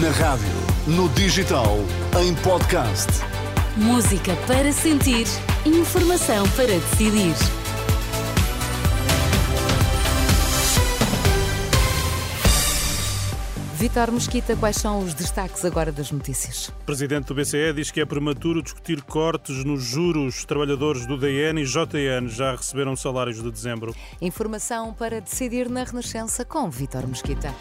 Na rádio, no digital, em podcast. Música para sentir, informação para decidir. Vitor Mesquita, quais são os destaques agora das notícias? O presidente do BCE diz que é prematuro discutir cortes nos juros. Trabalhadores do DN e JN já receberam salários de dezembro. Informação para decidir na Renascença com Vitor Mesquita.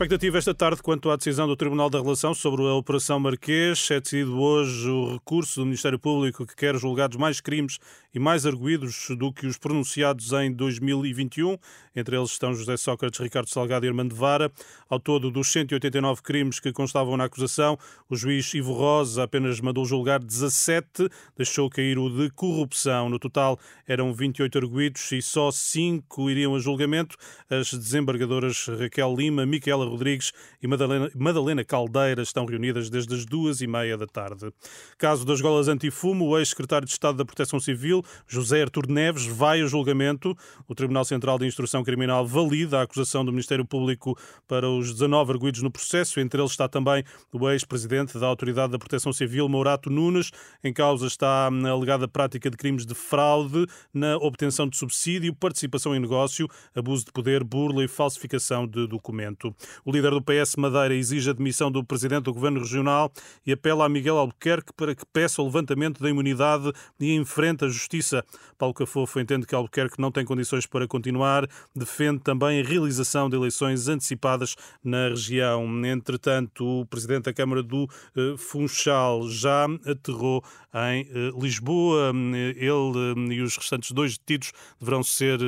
Expectativa esta tarde quanto à decisão do Tribunal da Relação sobre a Operação Marquês. É decidido hoje o recurso do Ministério Público que quer julgados mais crimes e mais arguídos do que os pronunciados em 2021. Entre eles estão José Sócrates, Ricardo Salgado e Armando Vara. Ao todo, dos 189 crimes que constavam na acusação, o juiz Ivo Rosa apenas mandou julgar 17, deixou cair o de corrupção. No total, eram 28 arguídos e só 5 iriam a julgamento. As desembargadoras Raquel Lima, Micaela Rodrigues e Madalena, Madalena Caldeira estão reunidas desde as duas e meia da tarde. Caso das golas antifumo, o ex-secretário de Estado da Proteção Civil, José Artur Neves, vai a julgamento. O Tribunal Central de Instrução Criminal valida a acusação do Ministério Público para os 19 arguídos no processo. Entre eles está também o ex-presidente da Autoridade da Proteção Civil, Mourato Nunes. Em causa está a alegada prática de crimes de fraude na obtenção de subsídio, participação em negócio, abuso de poder, burla e falsificação de documento. O líder do PS Madeira exige a demissão do presidente do governo regional e apela a Miguel Albuquerque para que peça o levantamento da imunidade e enfrente a justiça. Paulo Cafofo entende que Albuquerque não tem condições para continuar, defende também a realização de eleições antecipadas na região. Entretanto, o presidente da Câmara do eh, Funchal já aterrou em eh, Lisboa. Ele eh, e os restantes dois detidos deverão ser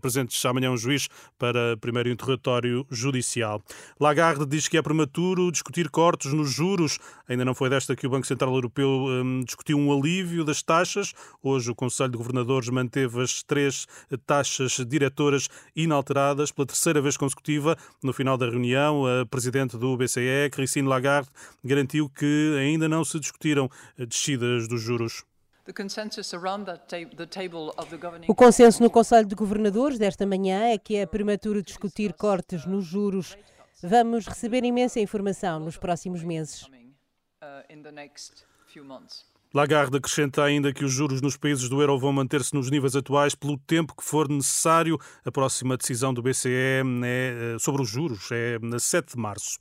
presentes amanhã um juiz para primeiro interrogatório judicial. Lagarde diz que é prematuro discutir cortes nos juros. Ainda não foi desta que o Banco Central Europeu um, discutiu um alívio das taxas. Hoje o Conselho de Governadores manteve as três taxas diretoras inalteradas pela terceira vez consecutiva. No final da reunião, a presidente do BCE, Christine Lagarde, garantiu que ainda não se discutiram descidas dos juros. O consenso no Conselho de Governadores desta manhã é que é prematuro discutir cortes nos juros. Vamos receber imensa informação nos próximos meses. Lagarde acrescenta ainda que os juros nos países do euro vão manter-se nos níveis atuais pelo tempo que for necessário. A próxima decisão do BCE é, eh, sobre os juros é na 7 de março.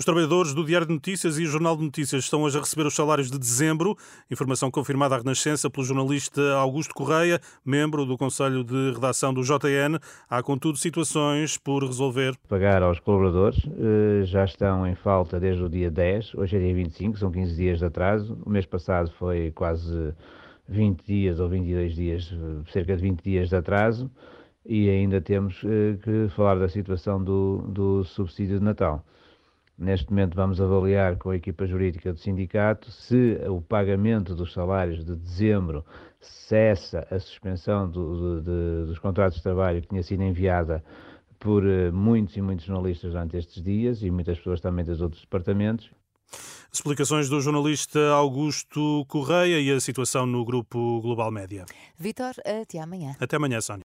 Os trabalhadores do Diário de Notícias e o Jornal de Notícias estão hoje a receber os salários de dezembro, informação confirmada à Renascença pelo jornalista Augusto Correia, membro do Conselho de Redação do JN. Há, contudo, situações por resolver. Pagar aos colaboradores eh, já estão em falta desde o dia 10, hoje é dia 25, são 15 dias de atraso. O mês passado foi quase 20 dias ou 22 dias, eh, cerca de 20 dias de atraso. E ainda temos eh, que falar da situação do, do subsídio de Natal. Neste momento vamos avaliar com a equipa jurídica do sindicato se o pagamento dos salários de dezembro cessa a suspensão do, de, dos contratos de trabalho que tinha sido enviada por eh, muitos e muitos jornalistas durante estes dias e muitas pessoas também dos outros departamentos. Explicações do jornalista Augusto Correia e a situação no grupo Global Média. Vitor, até amanhã. Até amanhã, Sónia.